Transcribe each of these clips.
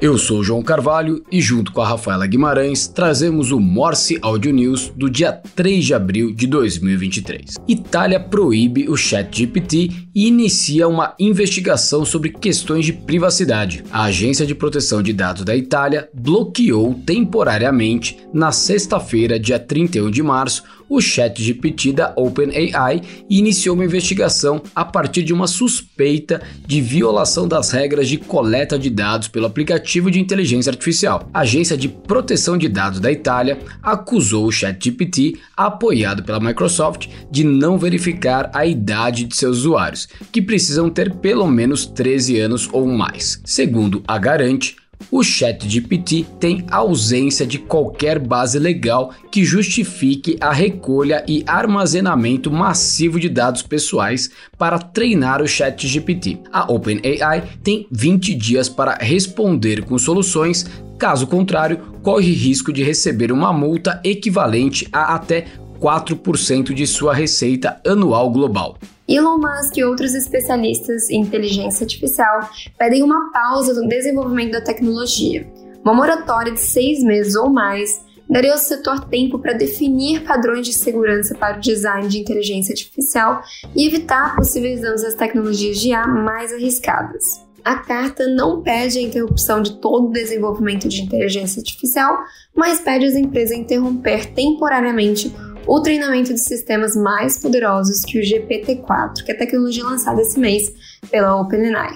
Eu sou João Carvalho e, junto com a Rafaela Guimarães, trazemos o Morse Audio News do dia 3 de abril de 2023. Itália proíbe o ChatGPT e inicia uma investigação sobre questões de privacidade. A Agência de Proteção de Dados da Itália bloqueou temporariamente, na sexta-feira, dia 31 de março, o ChatGPT da OpenAI iniciou uma investigação a partir de uma suspeita de violação das regras de coleta de dados pelo aplicativo de inteligência artificial. A Agência de Proteção de Dados da Itália acusou o ChatGPT, apoiado pela Microsoft, de não verificar a idade de seus usuários, que precisam ter pelo menos 13 anos ou mais. Segundo a Garante, o ChatGPT tem ausência de qualquer base legal que justifique a recolha e armazenamento massivo de dados pessoais para treinar o ChatGPT. A OpenAI tem 20 dias para responder com soluções, caso contrário, corre risco de receber uma multa equivalente a até 4% de sua receita anual global. Elon Musk e outros especialistas em inteligência artificial pedem uma pausa no desenvolvimento da tecnologia. Uma moratória de seis meses ou mais daria ao setor tempo para definir padrões de segurança para o design de inteligência artificial e evitar possíveis danos às tecnologias de IA mais arriscadas. A carta não pede a interrupção de todo o desenvolvimento de inteligência artificial, mas pede às empresas interromper temporariamente o treinamento de sistemas mais poderosos que o GPT-4, que é a tecnologia lançada esse mês pela OpenAI.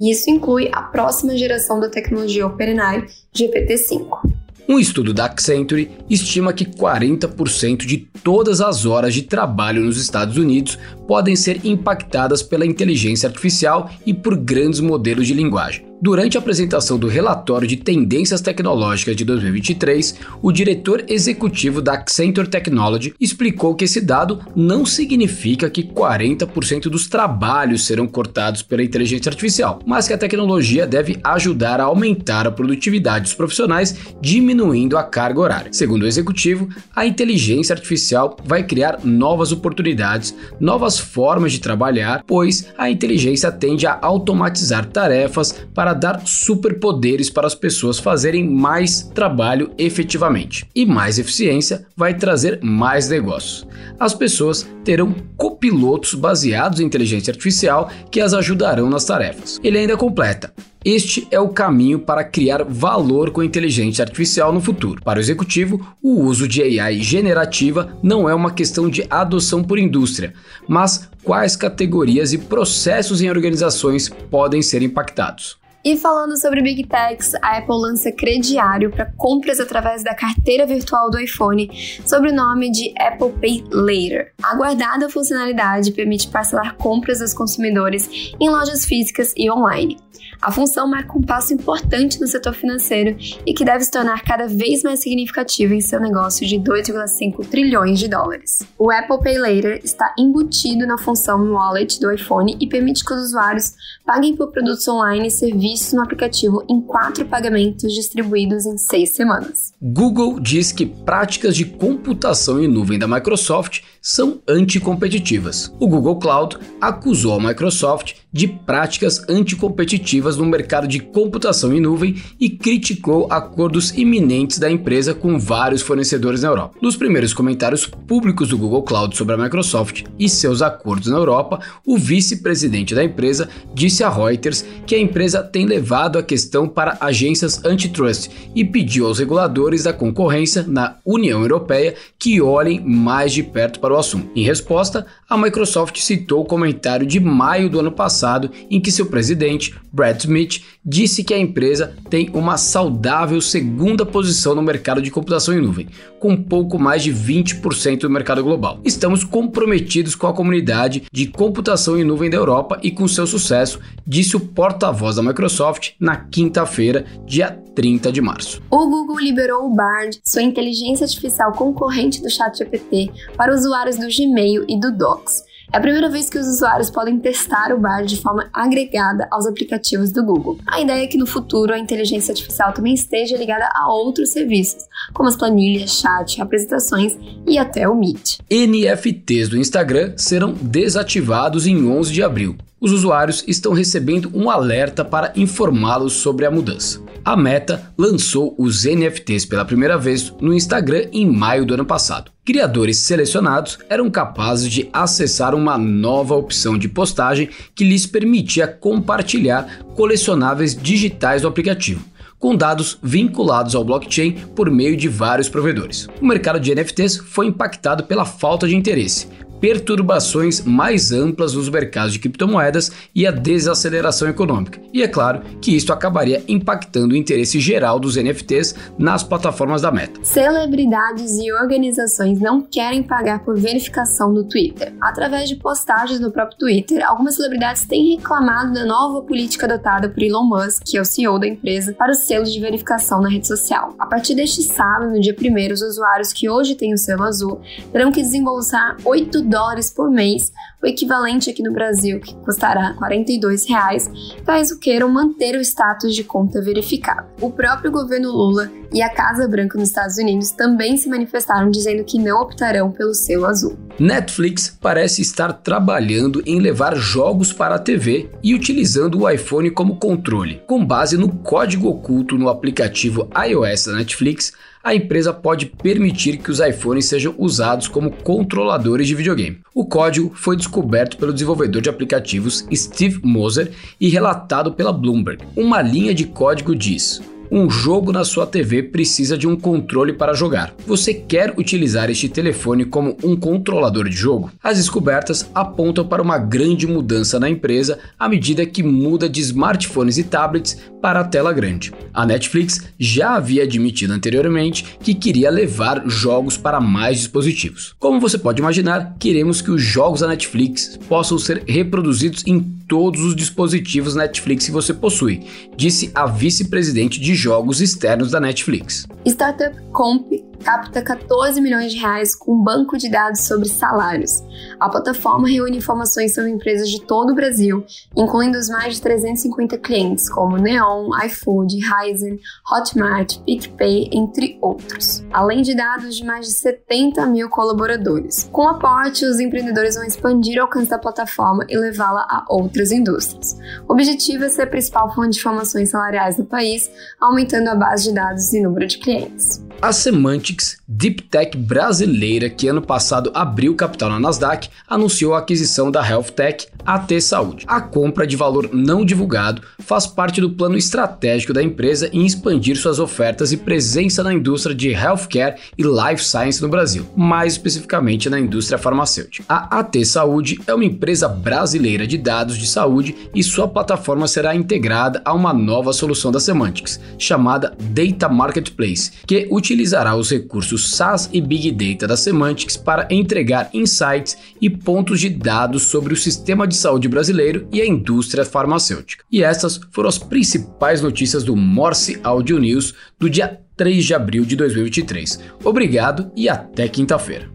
Isso inclui a próxima geração da tecnologia OpenAI, GPT-5. Um estudo da Accenture estima que 40% de todas as horas de trabalho nos Estados Unidos podem ser impactadas pela inteligência artificial e por grandes modelos de linguagem. Durante a apresentação do relatório de tendências tecnológicas de 2023, o diretor executivo da Accenture Technology explicou que esse dado não significa que 40% dos trabalhos serão cortados pela inteligência artificial, mas que a tecnologia deve ajudar a aumentar a produtividade dos profissionais, diminuindo a carga horária. Segundo o executivo, a inteligência artificial vai criar novas oportunidades, novas formas de trabalhar, pois a inteligência tende a automatizar tarefas para para dar superpoderes para as pessoas fazerem mais trabalho efetivamente. E mais eficiência vai trazer mais negócios. As pessoas terão copilotos baseados em inteligência artificial que as ajudarão nas tarefas. Ele ainda completa: este é o caminho para criar valor com inteligência artificial no futuro. Para o executivo, o uso de AI generativa não é uma questão de adoção por indústria, mas quais categorias e processos em organizações podem ser impactados. E falando sobre Big Techs, a Apple lança crediário para compras através da carteira virtual do iPhone, sob o nome de Apple Pay Later. A aguardada funcionalidade permite parcelar compras dos consumidores em lojas físicas e online. A função marca um passo importante no setor financeiro e que deve se tornar cada vez mais significativa em seu negócio de 2,5 trilhões de dólares. O Apple Pay Later está embutido na função Wallet do iPhone e permite que os usuários paguem por produtos online e serviços no aplicativo em quatro pagamentos distribuídos em seis semanas. Google diz que práticas de computação em nuvem da Microsoft são anticompetitivas. O Google Cloud acusou a Microsoft de práticas anticompetitivas no mercado de computação em nuvem e criticou acordos iminentes da empresa com vários fornecedores na Europa. Nos primeiros comentários públicos do Google Cloud sobre a Microsoft e seus acordos na Europa, o vice-presidente da empresa disse a Reuters que a empresa tem levado a questão para agências antitrust e pediu aos reguladores da concorrência na União Europeia que olhem mais de perto para o assunto. Em resposta, a Microsoft citou o comentário de maio do ano passado, em que seu presidente, Brad Smith, disse que a empresa tem uma saudável segunda posição no mercado de computação em nuvem, com pouco mais de 20% do mercado global. Estamos comprometidos com a comunidade de computação em nuvem da Europa e com seu sucesso, disse o porta-voz da Microsoft na quinta-feira, dia 30 de março. O Google liberou o Bard, sua inteligência artificial concorrente do ChatGPT, para usuários do Gmail e do Docs É a primeira vez que os usuários podem testar o Bard de forma agregada aos aplicativos do Google. A ideia é que no futuro a inteligência artificial também esteja ligada a outros serviços, como as planilhas, chat, apresentações e até o Meet. NFTs do Instagram serão desativados em 11 de abril. Os usuários estão recebendo um alerta para informá-los sobre a mudança. A Meta lançou os NFTs pela primeira vez no Instagram em maio do ano passado. Criadores selecionados eram capazes de acessar uma nova opção de postagem que lhes permitia compartilhar colecionáveis digitais do aplicativo com dados vinculados ao blockchain por meio de vários provedores. O mercado de NFTs foi impactado pela falta de interesse, perturbações mais amplas nos mercados de criptomoedas e a desaceleração econômica. E é claro que isso acabaria impactando o interesse geral dos NFTs nas plataformas da Meta. Celebridades e organizações não querem pagar por verificação no Twitter. Através de postagens no próprio Twitter, algumas celebridades têm reclamado da nova política adotada por Elon Musk, que é o CEO da empresa, para os selos de verificação na rede social. A partir deste sábado, no dia 1 os usuários que hoje têm o selo azul terão que desembolsar 8 dólares por mês, o equivalente aqui no Brasil, que custará 42 reais, caso queiram manter o status de conta verificada. O próprio governo Lula e a Casa Branca nos Estados Unidos também se manifestaram dizendo que não optarão pelo selo azul. Netflix parece estar trabalhando em levar jogos para a TV e utilizando o iPhone como controle. Com base no código oculto no aplicativo iOS da Netflix, a empresa pode permitir que os iPhones sejam usados como controladores de videogame. O código foi descoberto pelo desenvolvedor de aplicativos Steve Moser e relatado pela Bloomberg. Uma linha de código diz: um jogo na sua TV precisa de um controle para jogar. Você quer utilizar este telefone como um controlador de jogo? As descobertas apontam para uma grande mudança na empresa à medida que muda de smartphones e tablets para a tela grande. A Netflix já havia admitido anteriormente que queria levar jogos para mais dispositivos. Como você pode imaginar, queremos que os jogos da Netflix possam ser reproduzidos em todos os dispositivos Netflix que você possui, disse a vice-presidente de jogos externos da Netflix. Startup Comp capta 14 milhões de reais com um banco de dados sobre salários. A plataforma reúne informações sobre empresas de todo o Brasil, incluindo os mais de 350 clientes, como Neon, iFood, Ryzen, Hotmart, PicPay, entre outros, além de dados de mais de 70 mil colaboradores. Com o aporte, os empreendedores vão expandir o alcance da plataforma e levá-la a outras indústrias. O objetivo é ser a principal fonte de informações salariais no país, aumentando a base de dados e número de clientes. A Semantics, deep tech brasileira que ano passado abriu capital na Nasdaq, anunciou a aquisição da Health Tech AT Saúde. A compra de valor não divulgado faz parte do plano estratégico da empresa em expandir suas ofertas e presença na indústria de healthcare e life science no Brasil, mais especificamente na indústria farmacêutica. A AT Saúde é uma empresa brasileira de dados de saúde e sua plataforma será integrada a uma nova solução da Semantics, chamada Data Marketplace, que utiliza utilizará os recursos SaaS e Big Data da Semantics para entregar insights e pontos de dados sobre o sistema de saúde brasileiro e a indústria farmacêutica. E essas foram as principais notícias do Morse Audio News do dia 3 de abril de 2023. Obrigado e até quinta-feira.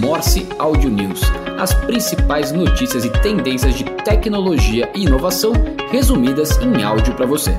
Morse Audio News. As principais notícias e tendências de tecnologia e inovação resumidas em áudio para você.